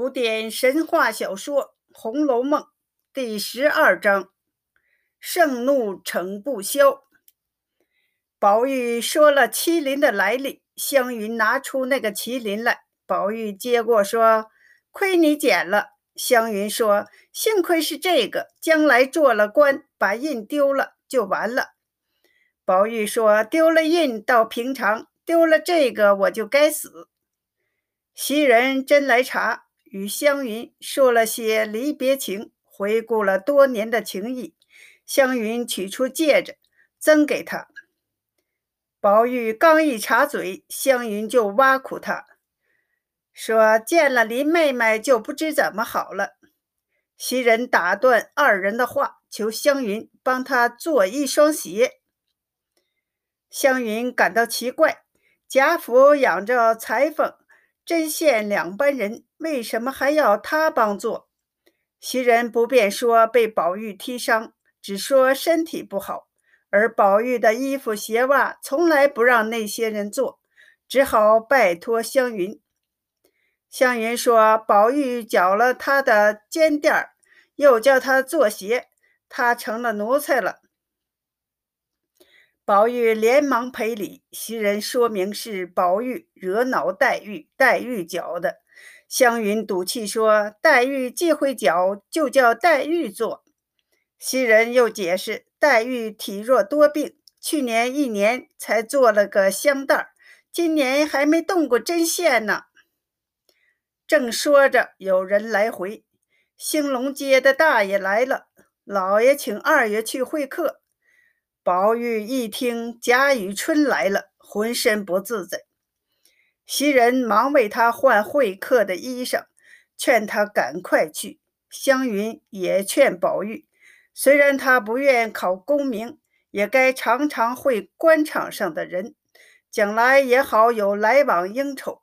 古典神话小说《红楼梦》第十二章：盛怒逞不消。宝玉说了麒麟的来历，湘云拿出那个麒麟来，宝玉接过说：“亏你捡了。”湘云说：“幸亏是这个，将来做了官，把印丢了就完了。”宝玉说：“丢了印倒平常，丢了这个我就该死。”袭人真来查。与湘云说了些离别情，回顾了多年的情谊。湘云取出戒指，赠给他。宝玉刚一插嘴，湘云就挖苦他，说见了林妹妹就不知怎么好了。袭人打断二人的话，求湘云帮他做一双鞋。湘云感到奇怪，贾府养着裁缝。针线两班人，为什么还要他帮做？袭人不便说被宝玉踢伤，只说身体不好。而宝玉的衣服鞋袜从来不让那些人做，只好拜托湘云。湘云说：“宝玉缴了他的肩垫儿，又叫他做鞋，他成了奴才了。”宝玉连忙赔礼，袭人说明是宝玉惹恼黛玉，黛玉搅的。湘云赌气说：“黛玉既会脚，就叫黛玉做。”袭人又解释：“黛玉体弱多病，去年一年才做了个香袋今年还没动过针线呢。”正说着，有人来回，兴隆街的大爷来了，老爷请二爷去会客。宝玉一听贾雨村来了，浑身不自在。袭人忙为他换会客的衣裳，劝他赶快去。湘云也劝宝玉，虽然他不愿考功名，也该常常会官场上的人，将来也好有来往应酬，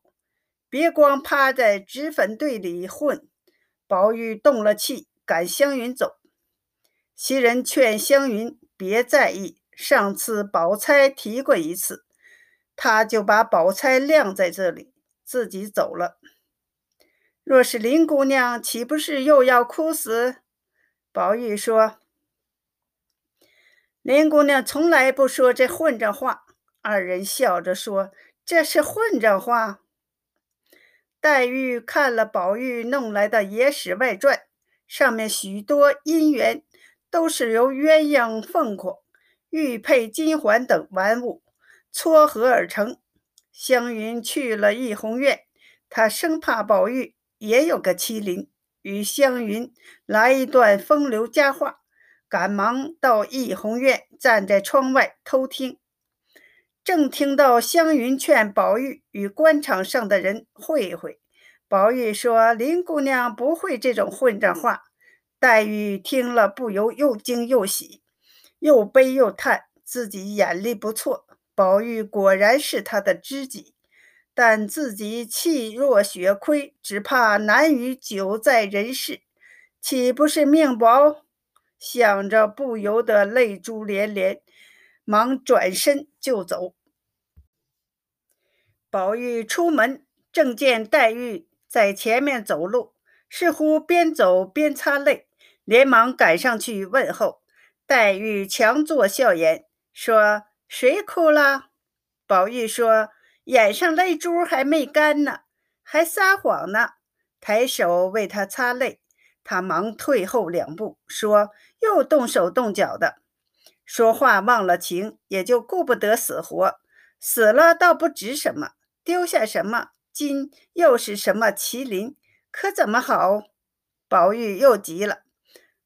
别光趴在脂粉队里混。宝玉动了气，赶湘云走。袭人劝湘云。别在意，上次宝钗提过一次，他就把宝钗晾在这里，自己走了。若是林姑娘，岂不是又要哭死？宝玉说：“林姑娘从来不说这混账话。”二人笑着说：“这是混账话。”黛玉看了宝玉弄来的《野史外传》，上面许多姻缘。都是由鸳鸯凤凰、玉佩金环等玩物撮合而成。湘云去了怡红院，她生怕宝玉也有个麒麟，与湘云来一段风流佳话，赶忙到怡红院，站在窗外偷听。正听到湘云劝宝玉与官场上的人会会，宝玉说：“林姑娘不会这种混账话。”黛玉听了，不由又惊又喜，又悲又叹，自己眼力不错，宝玉果然是他的知己，但自己气若血亏，只怕难于久在人世，岂不是命薄？想着，不由得泪珠连连，忙转身就走。宝玉出门，正见黛玉在前面走路，似乎边走边擦泪。连忙赶上去问候，黛玉强作笑颜，说：“谁哭了？”宝玉说：“眼上泪珠还没干呢，还撒谎呢。”抬手为他擦泪，他忙退后两步，说：“又动手动脚的，说话忘了情，也就顾不得死活。死了倒不值什么，丢下什么金，又是什么麒麟，可怎么好？”宝玉又急了。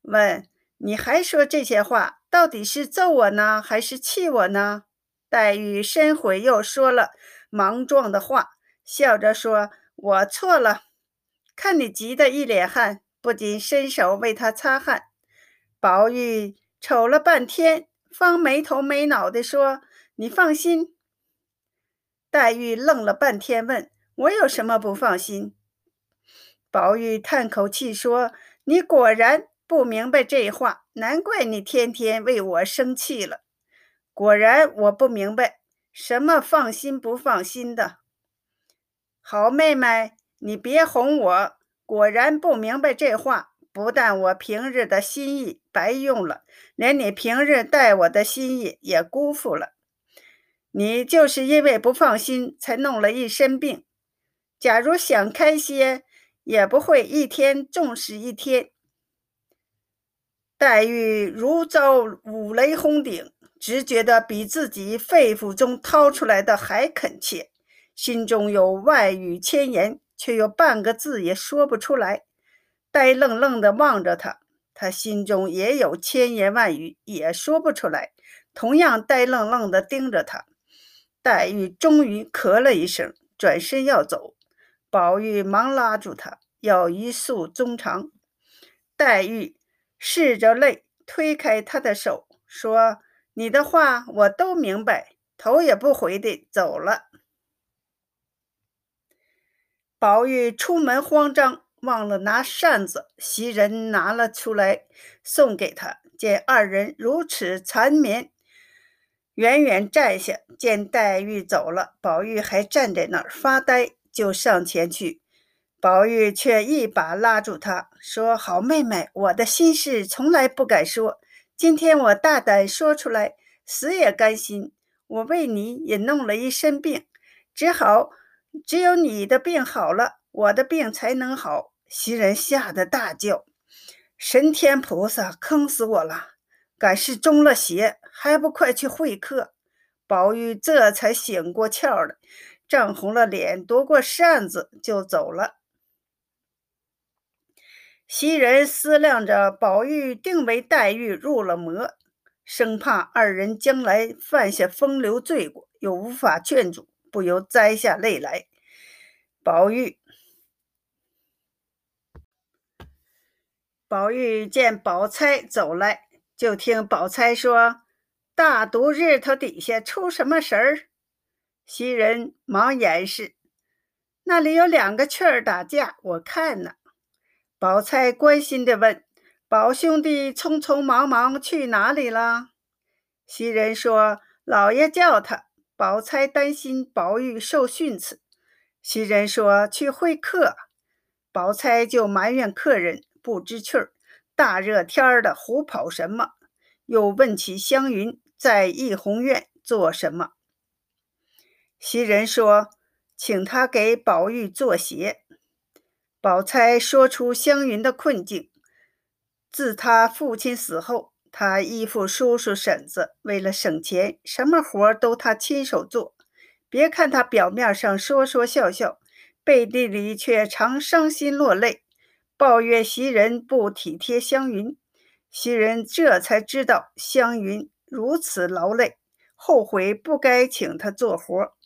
问你还说这些话，到底是揍我呢，还是气我呢？黛玉深悔，又说了莽撞的话，笑着说：“我错了。”看你急得一脸汗，不禁伸手为他擦汗。宝玉瞅了半天，方没头没脑地说：“你放心。”黛玉愣了半天，问我有什么不放心？宝玉叹口气说：“你果然。”不明白这话，难怪你天天为我生气了。果然，我不明白什么放心不放心的。好妹妹，你别哄我，果然不明白这话，不但我平日的心意白用了，连你平日待我的心意也辜负了。你就是因为不放心，才弄了一身病。假如想开些，也不会一天重视一天。黛玉如遭五雷轰顶，只觉得比自己肺腑中掏出来的还恳切，心中有万语千言，却又半个字也说不出来，呆愣愣地望着他。他心中也有千言万语，也说不出来，同样呆愣愣地盯着他。黛玉终于咳了一声，转身要走，宝玉忙拉住他，要一诉衷肠。黛玉。拭着泪，推开他的手，说：“你的话我都明白，头也不回地走了。”宝玉出门慌张，忘了拿扇子，袭人拿了出来送给他。见二人如此缠绵，远远站下，见黛玉走了，宝玉还站在那儿发呆，就上前去。宝玉却一把拉住她，说：“好妹妹，我的心事从来不敢说，今天我大胆说出来，死也甘心。我为你也弄了一身病，只好只有你的病好了，我的病才能好。”袭人吓得大叫：“神天菩萨，坑死我了！敢是中了邪，还不快去会客？”宝玉这才醒过窍来，涨红了脸，夺过扇子就走了。袭人思量着，宝玉定为黛玉入了魔，生怕二人将来犯下风流罪过，又无法劝阻，不由摘下泪来。宝玉，宝玉见宝钗走来，就听宝钗说：“大毒日头底下出什么神儿？”袭人忙掩饰：“那里有两个雀儿打架，我看呢。”宝钗关心地问：“宝兄弟匆匆忙忙去哪里了？”袭人说：“老爷叫他。”宝钗担心宝玉受训斥，袭人说：“去会客。”宝钗就埋怨客人不知趣儿，大热天儿的胡跑什么？又问起湘云在怡红院做什么？袭人说：“请他给宝玉做鞋。”宝钗说出湘云的困境：自他父亲死后，他依附叔叔婶子，为了省钱，什么活都他亲手做。别看他表面上说说笑笑，背地里却常伤心落泪，抱怨袭人不体贴湘云。袭人这才知道湘云如此劳累，后悔不该请他做活。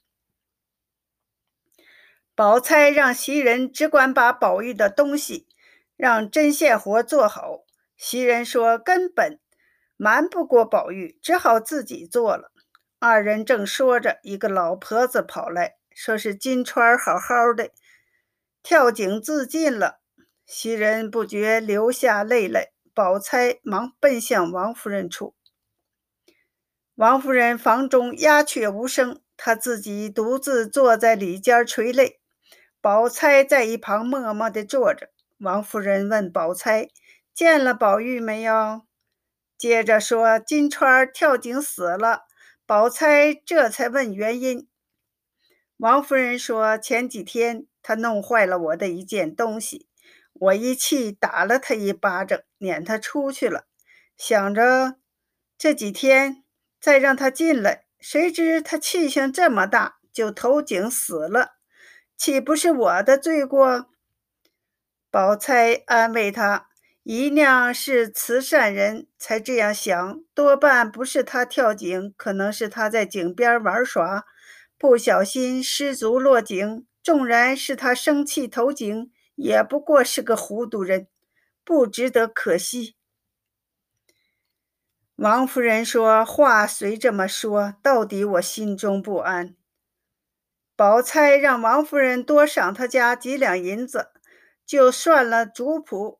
宝钗让袭人只管把宝玉的东西让针线活做好。袭人说根本瞒不过宝玉，只好自己做了。二人正说着，一个老婆子跑来说是金钏好好的跳井自尽了。袭人不觉流下泪来。宝钗忙奔向王夫人处。王夫人房中鸦雀无声，她自己独自坐在里间垂泪。宝钗在一旁默默地坐着。王夫人问宝钗：“见了宝玉没有？”接着说：“金钏跳井死了。”宝钗这才问原因。王夫人说：“前几天他弄坏了我的一件东西，我一气打了他一巴掌，撵他出去了。想着这几天再让他进来，谁知他气性这么大，就投井死了。”岂不是我的罪过？宝钗安慰他：“姨娘是慈善人，才这样想。多半不是他跳井，可能是他在井边玩耍，不小心失足落井。纵然是他生气投井，也不过是个糊涂人，不值得可惜。”王夫人说：“话虽这么说，到底我心中不安。”宝钗让王夫人多赏他家几两银子，就算了主仆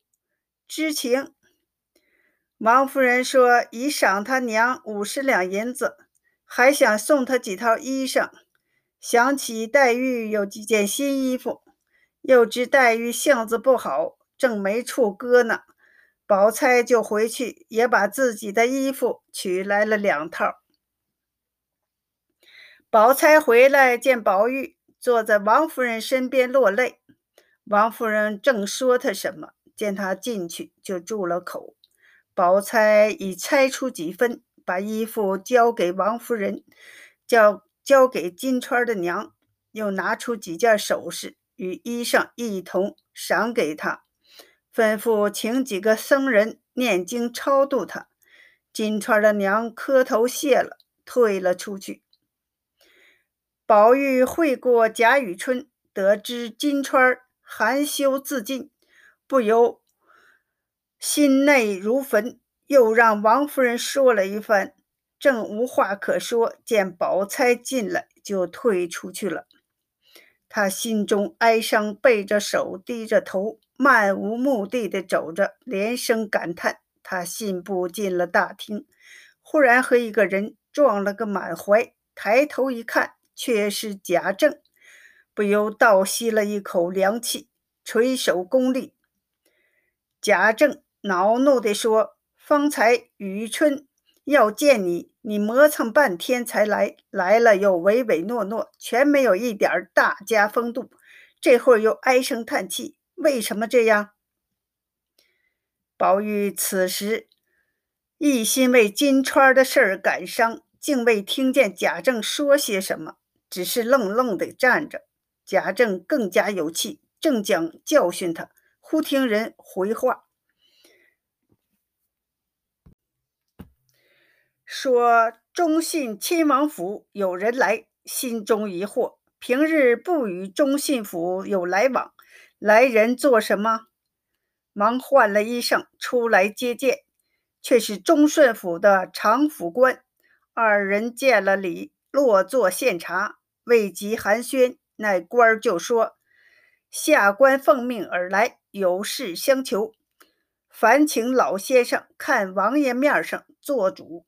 知情。王夫人说：“已赏他娘五十两银子，还想送他几套衣裳。想起黛玉有几件新衣服，又知黛玉性子不好，正没处搁呢，宝钗就回去，也把自己的衣服取来了两套。宝钗回来见宝玉坐在王夫人身边落泪，王夫人正说他什么，见他进去就住了口。宝钗已猜出几分，把衣服交给王夫人，交交给金钏的娘，又拿出几件首饰。与衣裳一同赏给他，吩咐请几个僧人念经超度他。金钏的娘磕头谢了，退了出去。宝玉会过贾雨村，得知金钏含羞自尽，不由心内如焚，又让王夫人说了一番，正无话可说，见宝钗进来，就退出去了。他心中哀伤，背着手，低着头，漫无目的的走着，连声感叹。他信步进了大厅，忽然和一个人撞了个满怀，抬头一看，却是贾政，不由倒吸了一口凉气，垂手恭立。贾政恼怒地说：“方才雨春。”要见你，你磨蹭半天才来，来了又唯唯诺诺，全没有一点大家风度。这会儿又唉声叹气，为什么这样？宝玉此时一心为金钏的事儿感伤，竟未听见贾政说些什么，只是愣愣地站着。贾政更加有气，正将教训他，忽听人回话。说忠信亲王府有人来，心中疑惑。平日不与忠信府有来往，来人做什么？忙换了衣裳出来接见，却是忠顺府的常府官。二人见了礼，落座献茶，未及寒暄，那官儿就说：“下官奉命而来，有事相求，烦请老先生看王爷面上做主。”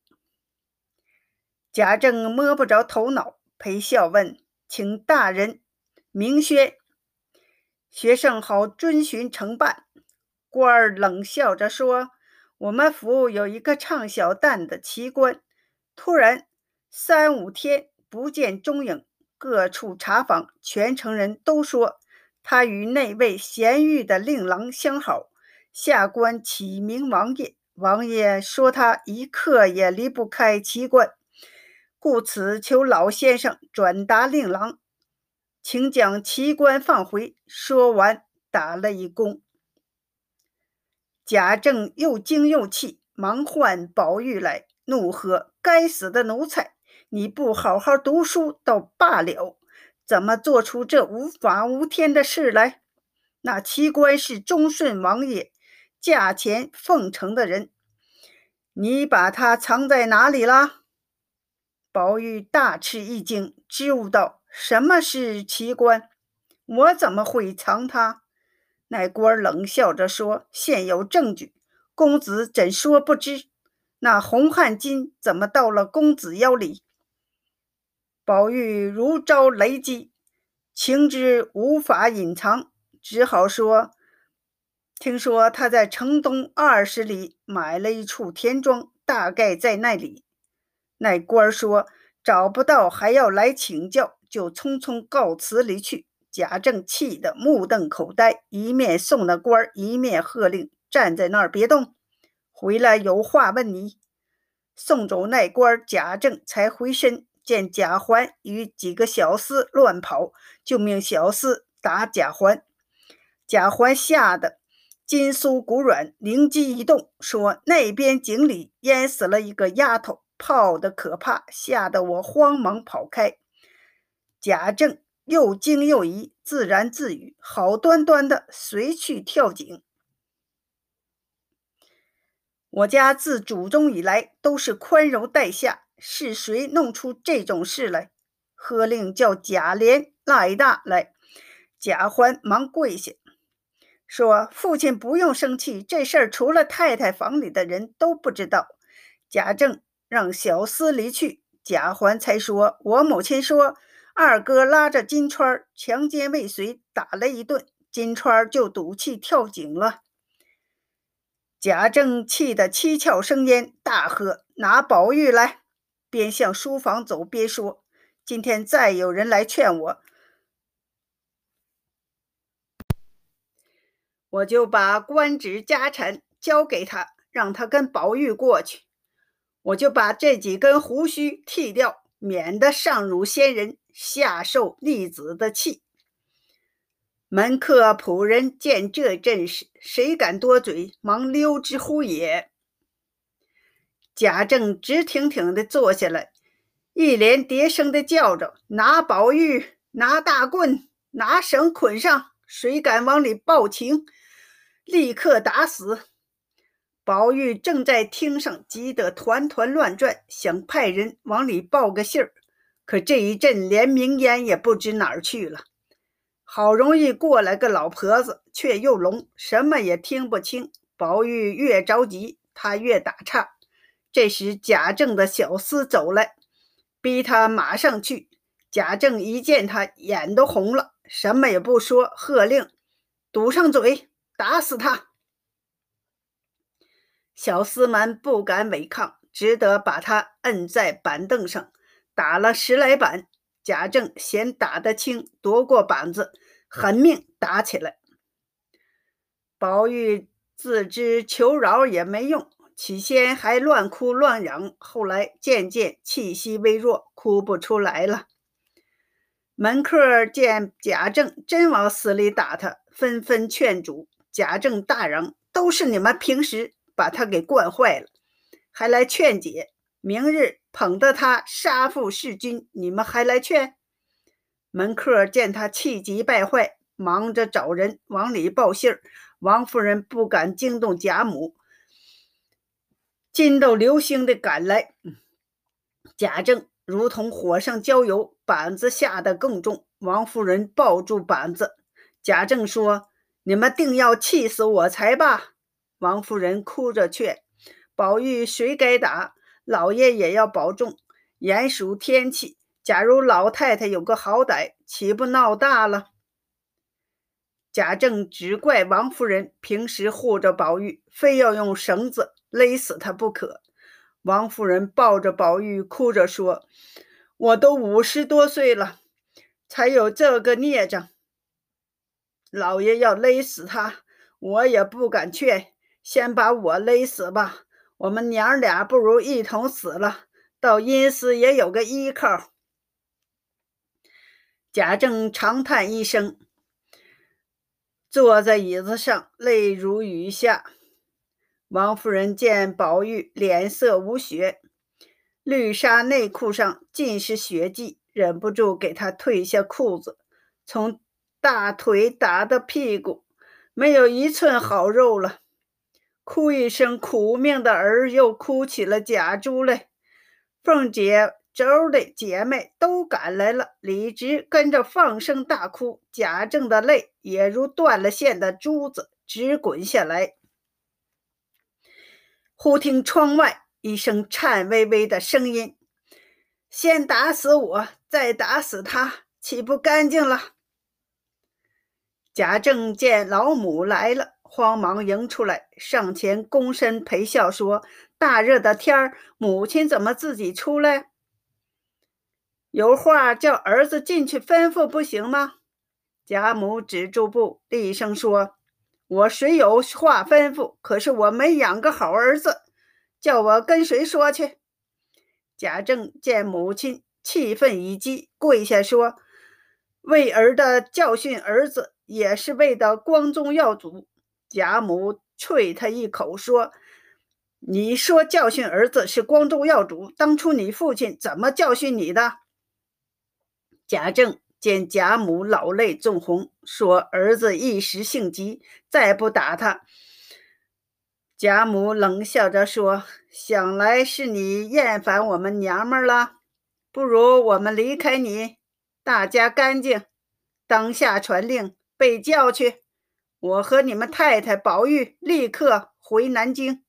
贾政摸不着头脑，陪笑问：“请大人明宣，学生好遵循承办。”官儿冷笑着说：“我们府有一个唱小旦的奇官，突然三五天不见踪影，各处查访，全城人都说他与那位贤玉的令郎相好。下官启明王爷，王爷说他一刻也离不开奇官。”故此，求老先生转达令郎，请将奇官放回。说完，打了一躬。贾政又惊又气，忙唤宝玉来，怒喝：“该死的奴才！你不好好读书倒罢了，怎么做出这无法无天的事来？那奇官是忠顺王爷驾前奉承的人，你把他藏在哪里了？”宝玉大吃一惊，支吾道：“什么是奇官？我怎么会藏他？”那官冷笑着说：“现有证据，公子怎说不知？那红汗巾怎么到了公子腰里？”宝玉如遭雷击，情知无法隐藏，只好说：“听说他在城东二十里买了一处田庄，大概在那里。”那官说找不到，还要来请教，就匆匆告辞离去。贾政气得目瞪口呆，一面送那官，一面喝令站在那儿别动，回来有话问你。送走那官，贾政才回身，见贾环与几个小厮乱跑，就命小厮打贾环。贾环吓得筋酥骨软，灵机一动，说那边井里淹死了一个丫头。泡的可怕，吓得我慌忙跑开。贾政又惊又疑，自言自语：“好端端的，谁去跳井？我家自祖宗以来都是宽容待下，是谁弄出这种事来？”喝令叫贾琏、赖大来。贾环忙跪下，说：“父亲不用生气，这事儿除了太太房里的人都不知道。”贾政。让小厮离去，贾环才说：“我母亲说，二哥拉着金钏强奸未遂，打了一顿，金钏就赌气跳井了。贾政气得七窍生烟，大喝：“拿宝玉来！”边向书房走边说：“今天再有人来劝我，我就把官职家产交给他，让他跟宝玉过去。我就把这几根胡须剃掉，免得上辱先人，下受逆子的气。”门客仆人见这阵势，谁敢多嘴？忙溜之乎也。贾政直挺挺地坐下来，一连叠声地叫着：“拿宝玉，拿大棍，拿绳捆上！谁敢往里报情，立刻打死！”宝玉正在厅上急得团团乱转，想派人往里报个信儿，可这一阵连名烟也不知哪儿去了。好容易过来个老婆子，却又聋，什么也听不清。宝玉越着急，他越打岔。这时贾政的小厮走来，逼他马上去。贾政一见他，眼都红了，什么也不说，喝令堵上嘴，打死他。小厮们不敢违抗，只得把他摁在板凳上，打了十来板。贾政嫌打得轻，夺过板子，狠命打起来。宝玉自知求饶也没用，起先还乱哭乱嚷，后来渐渐气息微弱，哭不出来了。门客见贾政真往死里打他，纷纷劝阻。贾政大嚷：“都是你们平时把他给惯坏了，还来劝解。”明日捧得他杀父弑君，你们还来劝？门客见他气急败坏，忙着找人往里报信儿。王夫人不敢惊动贾母，筋斗流星的赶来。贾政如同火上浇油，板子下得更重。王夫人抱住板子，贾政说：“你们定要气死我才罢。”王夫人哭着劝：“宝玉谁该打？”老爷也要保重，严暑天气。假如老太太有个好歹，岂不闹大了？贾政只怪王夫人平时护着宝玉，非要用绳子勒死他不可。王夫人抱着宝玉，哭着说：“我都五十多岁了，才有这个孽障。老爷要勒死他，我也不敢劝，先把我勒死吧。”我们娘俩不如一同死了，到阴司也有个依靠。贾政长叹一声，坐在椅子上，泪如雨下。王夫人见宝玉脸色无血，绿纱内裤上尽是血迹，忍不住给他褪下裤子，从大腿打到屁股，没有一寸好肉了。哭一声，苦命的儿又哭起了假珠来。凤姐、周的姐妹都赶来了，李直跟着放声大哭。贾政的泪也如断了线的珠子直滚下来。忽听窗外一声颤巍巍的声音：“先打死我，再打死他，岂不干净了？”贾政见老母来了。慌忙迎出来，上前躬身陪笑说：“大热的天儿，母亲怎么自己出来？有话叫儿子进去吩咐不行吗？”贾母止住步，厉声说：“我虽有话吩咐，可是我没养个好儿子，叫我跟谁说去？”贾政见母亲气愤已激，跪下说：“为儿的教训儿子，也是为的光宗耀祖。”贾母啐他一口，说：“你说教训儿子是光宗耀祖，当初你父亲怎么教训你的？”贾政见贾母老泪纵横，说：“儿子一时性急，再不打他。”贾母冷笑着说：“想来是你厌烦我们娘们了，不如我们离开你，大家干净。当下传令，备轿去。”我和你们太太宝玉立刻回南京。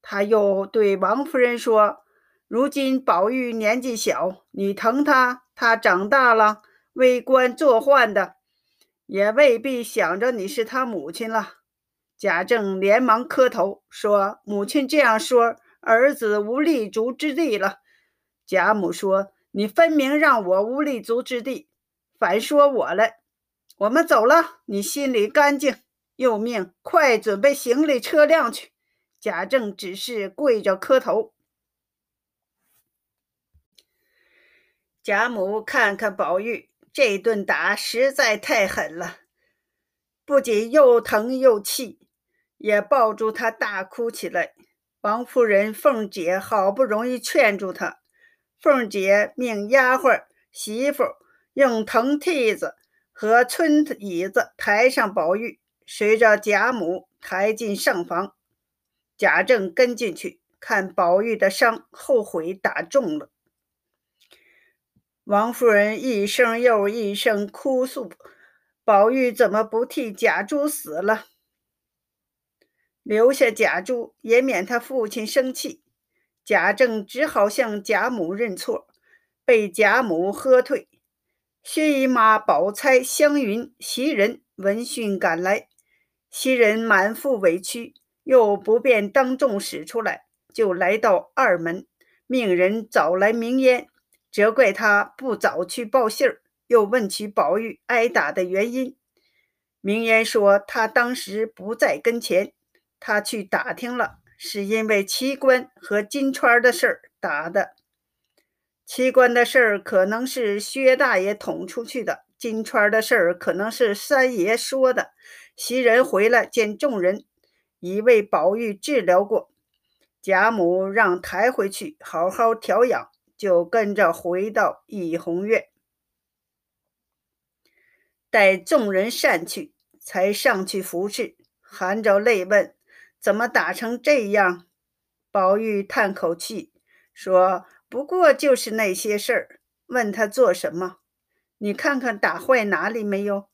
他又对王夫人说：“如今宝玉年纪小，你疼他，他长大了为官做宦的，也未必想着你是他母亲了。贾政连忙磕头说：“母亲这样说，儿子无立足之地了。”贾母说：“你分明让我无立足之地，反说我了。我们走了，你心里干净。”又命快准备行李车辆去。贾政只是跪着磕头。贾母看看宝玉，这顿打实在太狠了，不仅又疼又气，也抱住他大哭起来。王夫人、凤姐好不容易劝住他，凤姐命丫鬟、媳妇用藤梯子和村椅子抬上宝玉，随着贾母抬进上房。贾政跟进去看宝玉的伤，后悔打重了。王夫人一声又一声哭诉：“宝玉怎么不替贾珠死了？留下贾珠，也免他父亲生气。”贾政只好向贾母认错，被贾母喝退。薛姨妈、宝钗、湘云、袭人闻讯赶来，袭人满腹委屈，又不便当众使出来，就来到二门，命人找来明烟。责怪他不早去报信儿，又问起宝玉挨打的原因。明言说他当时不在跟前，他去打听了，是因为奇观和金钏的事儿打的。奇观的事儿可能是薛大爷捅出去的，金钏的事儿可能是三爷说的。袭人回来见众人，已为宝玉治疗过，贾母让抬回去好好调养。就跟着回到怡红院，待众人散去，才上去服侍，含着泪问：“怎么打成这样？”宝玉叹口气说：“不过就是那些事儿。”问他做什么？你看看打坏哪里没有？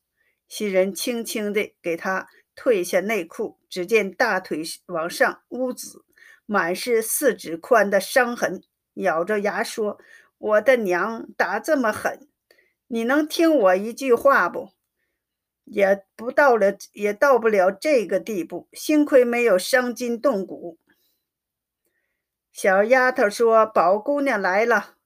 袭人轻轻地给他褪下内裤，只见大腿往上乌紫，满是四指宽的伤痕。咬着牙说：“我的娘，打这么狠，你能听我一句话不？也不到了，也到不了这个地步。幸亏没有伤筋动骨。”小丫头说：“宝姑娘来了。”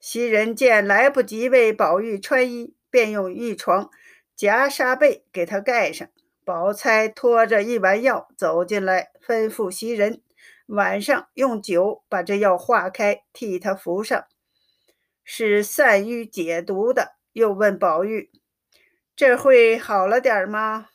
袭人见来不及为宝玉穿衣，便用一床夹纱被给他盖上。宝钗拖着一碗药走进来，吩咐袭人。晚上用酒把这药化开，替他服上，是散瘀解毒的。又问宝玉：“这会好了点吗？”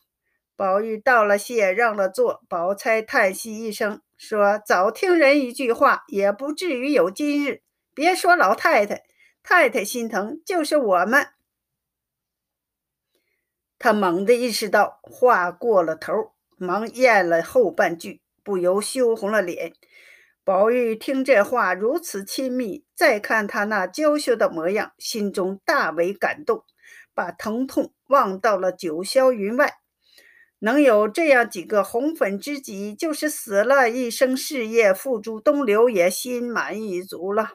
宝玉道了谢，让了座。宝钗叹息一声，说：“早听人一句话，也不至于有今日。别说老太太，太太心疼，就是我们。”他猛地意识到话过了头，忙咽了后半句。不由羞红了脸。宝玉听这话如此亲密，再看他那娇羞的模样，心中大为感动，把疼痛忘到了九霄云外。能有这样几个红粉知己，就是死了一生事业付诸东流，也心满意足了。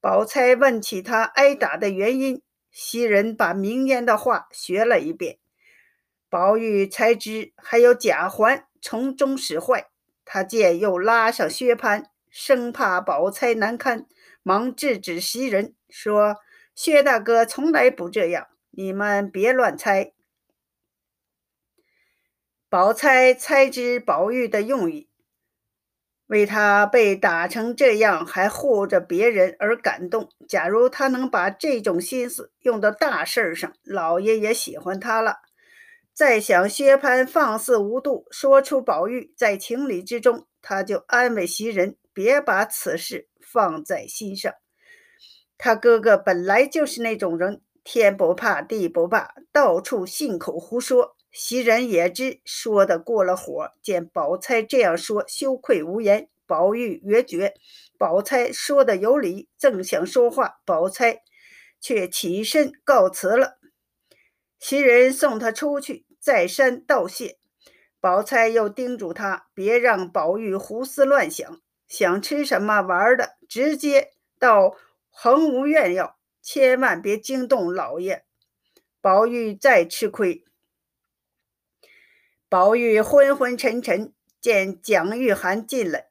宝钗问起他挨打的原因，袭人把明烟的话学了一遍，宝玉才知还有贾环。从中使坏，他见又拉上薛蟠，生怕宝钗难堪，忙制止袭人说：“薛大哥从来不这样，你们别乱猜。”宝钗猜知宝玉的用意，为他被打成这样还护着别人而感动。假如他能把这种心思用到大事上，老爷也喜欢他了。再想薛蟠放肆无度，说出宝玉在情理之中，他就安慰袭人，别把此事放在心上。他哥哥本来就是那种人，天不怕地不怕，到处信口胡说。袭人也知说的过了火，见宝钗这样说，羞愧无言。宝玉越觉宝钗说的有理，正想说话，宝钗却起身告辞了。袭人送他出去。再三道谢，宝钗又叮嘱他别让宝玉胡思乱想，想吃什么玩的，直接到恒芜院要，千万别惊动老爷。宝玉再吃亏。宝玉昏昏沉沉，见蒋玉菡进来，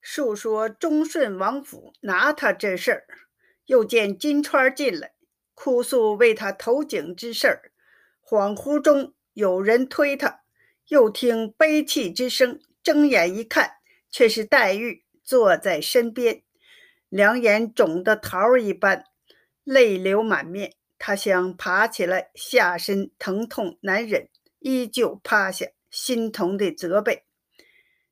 述说忠顺王府拿他这事儿；又见金钏进来，哭诉为他投井之事儿。恍惚中有人推他，又听悲泣之声，睁眼一看，却是黛玉坐在身边，两眼肿得桃儿一般，泪流满面。他想爬起来，下身疼痛难忍，依旧趴下，心疼地责备：“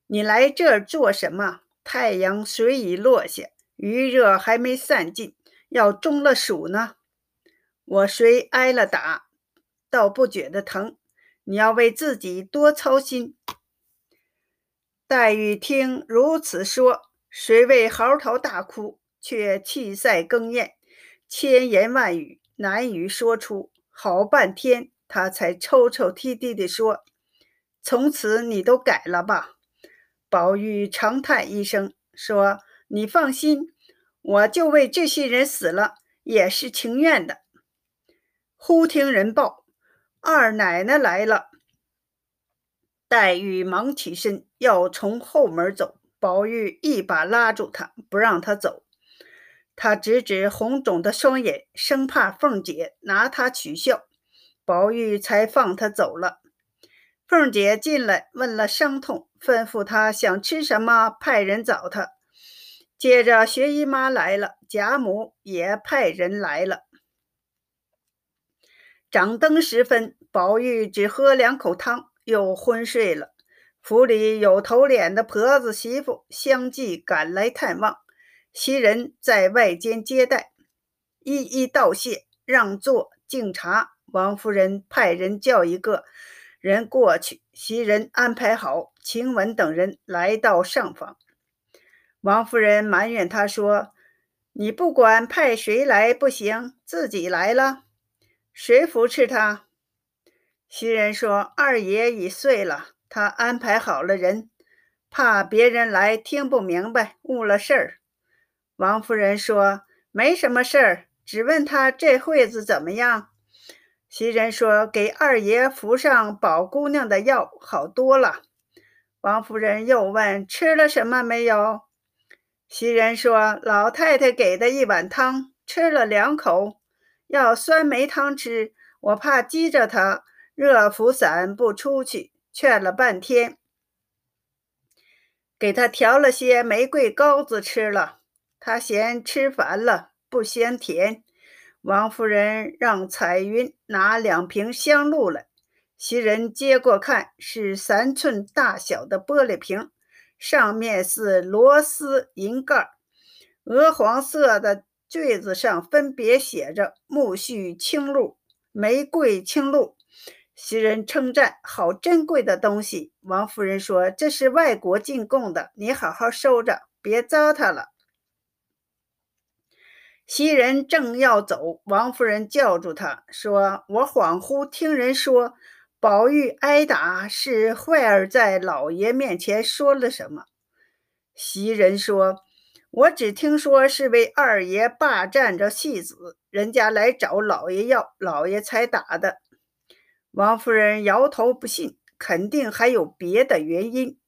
你来这儿做什么？太阳虽已落下，余热还没散尽，要中了暑呢。我虽挨了打。”倒不觉得疼，你要为自己多操心。黛玉听如此说，虽未嚎啕大哭，却气塞哽咽，千言万语难于说出。好半天，她才抽抽啼啼地说：“从此你都改了吧？”宝玉长叹一声，说：“你放心，我就为这些人死了，也是情愿的。”忽听人报。二奶奶来了，黛玉忙起身要从后门走，宝玉一把拉住她，不让她走。他指指红肿的双眼，生怕凤姐拿他取笑，宝玉才放她走了。凤姐进来问了伤痛，吩咐她想吃什么，派人找她。接着薛姨妈来了，贾母也派人来了。掌灯时分，宝玉只喝两口汤，又昏睡了。府里有头脸的婆子媳妇相继赶来探望，袭人在外间接待，一一道谢，让座敬茶。王夫人派人叫一个人过去，袭人安排好，晴雯等人来到上房。王夫人埋怨他说：“你不管派谁来不行，自己来了。”谁扶持他？袭人说：“二爷已睡了，他安排好了人，怕别人来听不明白，误了事儿。”王夫人说：“没什么事儿，只问他这会子怎么样。”袭人说：“给二爷服上宝姑娘的药，好多了。”王夫人又问：“吃了什么没有？”袭人说：“老太太给的一碗汤，吃了两口。”要酸梅汤吃，我怕激着他，热伏散不出去，劝了半天，给他调了些玫瑰膏子吃了，他嫌吃烦了，不嫌甜。王夫人让彩云拿两瓶香露来，袭人接过看，是三寸大小的玻璃瓶，上面是螺丝银盖，鹅黄色的。坠子上分别写着“木须青露”“玫瑰青露”，袭人称赞：“好珍贵的东西。”王夫人说：“这是外国进贡的，你好好收着，别糟蹋了。”袭人正要走，王夫人叫住她说：“我恍惚听人说，宝玉挨打是坏儿在老爷面前说了什么？”袭人说。我只听说是为二爷霸占着戏子，人家来找老爷要，老爷才打的。王夫人摇头不信，肯定还有别的原因。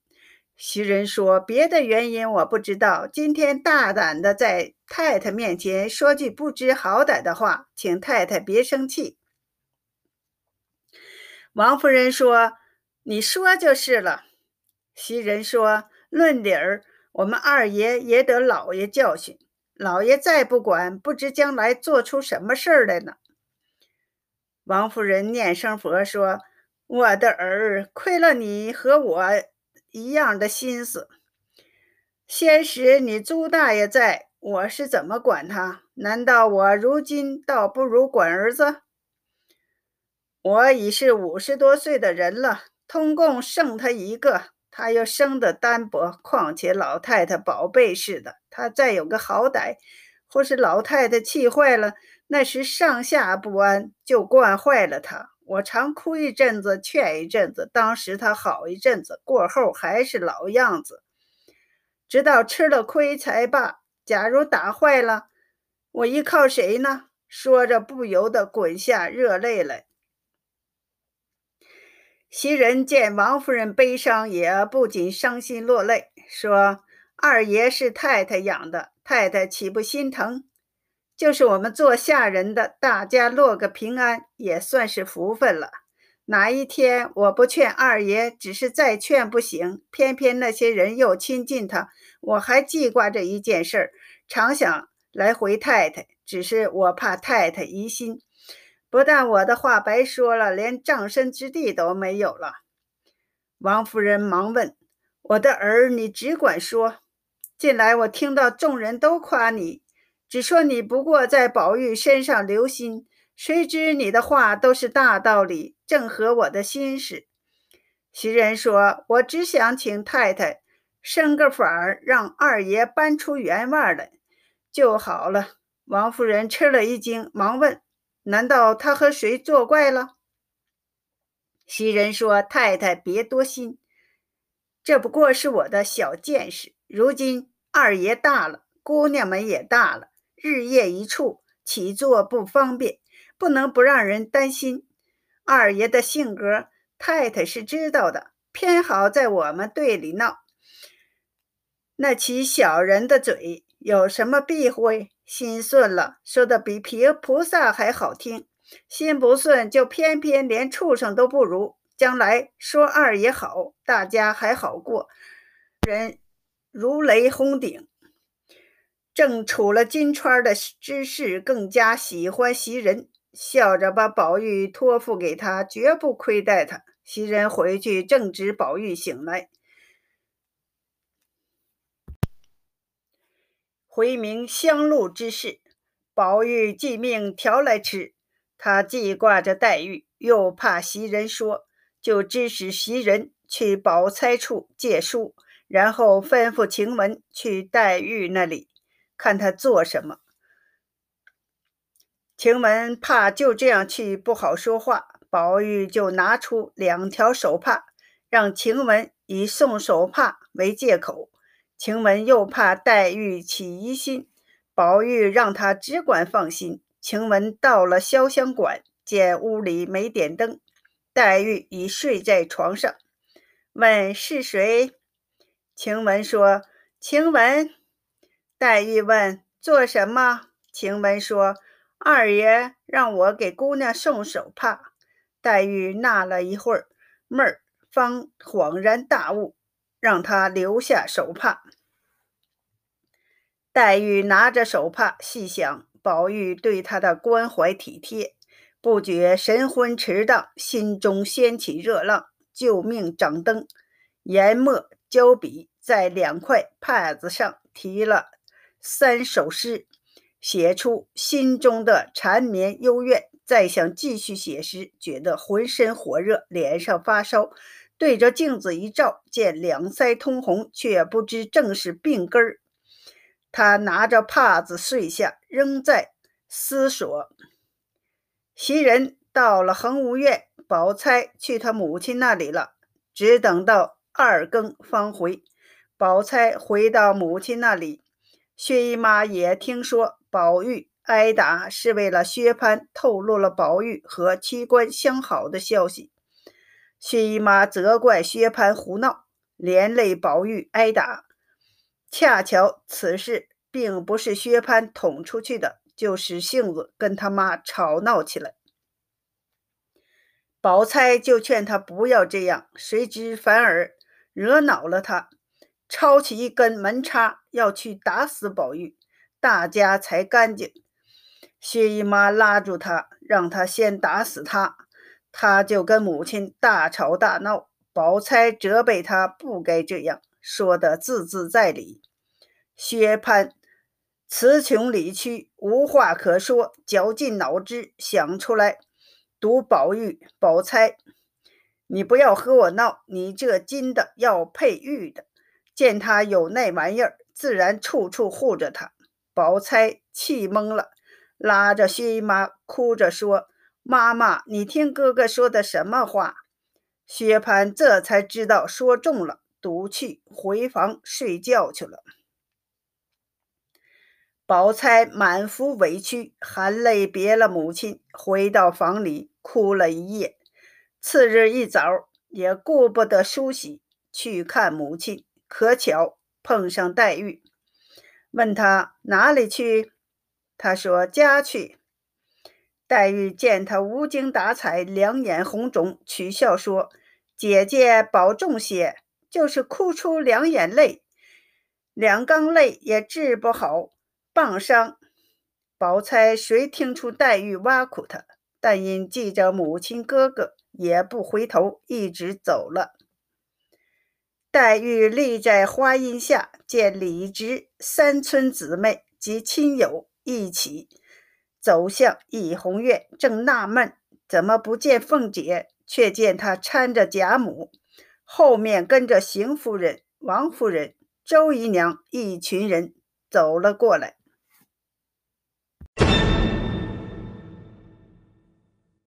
袭人说：“别的原因我不知道，今天大胆的在太太面前说句不知好歹的话，请太太别生气。”王夫人说：“你说就是了。”袭人说：“论理儿。”我们二爷也得老爷教训，老爷再不管，不知将来做出什么事儿来呢。王夫人念声佛说：“我的儿，亏了你和我一样的心思。先时你朱大爷在，我是怎么管他？难道我如今倒不如管儿子？我已是五十多岁的人了，通共剩他一个。”他又生得单薄，况且老太太宝贝似的，他再有个好歹，或是老太太气坏了，那时上下不安，就惯坏了他。我常哭一阵子，劝一阵子，当时他好一阵子，过后还是老样子，直到吃了亏才罢。假如打坏了，我依靠谁呢？说着不由得滚下热泪来。袭人见王夫人悲伤，也不禁伤心落泪，说：“二爷是太太养的，太太岂不心疼？就是我们做下人的，大家落个平安，也算是福分了。哪一天我不劝二爷，只是再劝不行，偏偏那些人又亲近他，我还记挂着一件事儿，常想来回太太，只是我怕太太疑心。”不但我的话白说了，连葬身之地都没有了。王夫人忙问：“我的儿，你只管说。近来我听到众人都夸你，只说你不过在宝玉身上留心，谁知你的话都是大道理，正合我的心事。”袭人说：“我只想请太太生个法儿，让二爷搬出园外来就好了。”王夫人吃了一惊，忙问。难道他和谁作怪了？袭人说：“太太别多心，这不过是我的小见识。如今二爷大了，姑娘们也大了，日夜一处，起坐不方便，不能不让人担心。二爷的性格，太太是知道的，偏好在我们队里闹，那起小人的嘴，有什么避讳？”心顺了，说的比皮菩萨还好听；心不顺，就偏偏连畜生都不如。将来说二爷好，大家还好过。人如雷轰顶，正处了金钏的之事，更加喜欢袭人，笑着把宝玉托付给他，绝不亏待他。袭人回去，正值宝玉醒来。回明香露之事，宝玉既命调来吃，他既挂着黛玉，又怕袭人说，就指使袭人去宝钗处借书，然后吩咐晴雯去黛玉那里看他做什么。晴雯怕就这样去不好说话，宝玉就拿出两条手帕，让晴雯以送手帕为借口。晴雯又怕黛玉起疑心，宝玉让她只管放心。晴雯到了潇湘馆，见屋里没点灯，黛玉已睡在床上，问是谁？晴雯说：“晴雯。”黛玉问：“做什么？”晴雯说：“二爷让我给姑娘送手帕。”黛玉纳了一会儿闷儿，方恍然大悟。让他留下手帕。黛玉拿着手帕，细想宝玉对她的关怀体贴，不觉神魂迟荡，心中掀起热浪，救命掌灯，研墨胶笔，在两块帕子上题了三首诗，写出心中的缠绵幽怨。再想继续写时，觉得浑身火热，脸上发烧。对着镜子一照，见两腮通红，却不知正是病根儿。他拿着帕子睡下，仍在思索。袭人到了恒芜院，宝钗去她母亲那里了，只等到二更方回。宝钗回到母亲那里，薛姨妈也听说宝玉挨打是为了薛蟠透露了宝玉和七官相好的消息。薛姨妈责怪薛蟠胡闹，连累宝玉挨打。恰巧此事并不是薛蟠捅出去的，就使性子跟他妈吵闹起来。宝钗就劝他不要这样，谁知反而惹恼了他，抄起一根门叉要去打死宝玉，大家才干净。薛姨妈拉住他，让他先打死他。他就跟母亲大吵大闹，宝钗责备他不该这样说的，字字在理。薛蟠词穷理屈，无话可说，绞尽脑汁想出来毒宝玉。宝钗，你不要和我闹，你这金的要配玉的。见他有那玩意儿，自然处处护着他。宝钗气懵了，拉着薛姨妈哭着说。妈妈，你听哥哥说的什么话？薛蟠这才知道说中了，赌气回房睡觉去了。宝钗满腹委屈，含泪别了母亲，回到房里哭了一夜。次日一早，也顾不得梳洗，去看母亲。可巧碰上黛玉，问他哪里去？他说家去。黛玉见他无精打采，两眼红肿，取笑说：“姐姐保重些，就是哭出两眼泪，两缸泪也治不好棒伤。”宝钗谁听出黛玉挖苦他，但因记着母亲哥哥，也不回头，一直走了。黛玉立在花荫下，见李直三村姊妹及亲友一起。走向怡红院，正纳闷怎么不见凤姐，却见她搀着贾母，后面跟着邢夫人、王夫人、周姨娘一群人走了过来。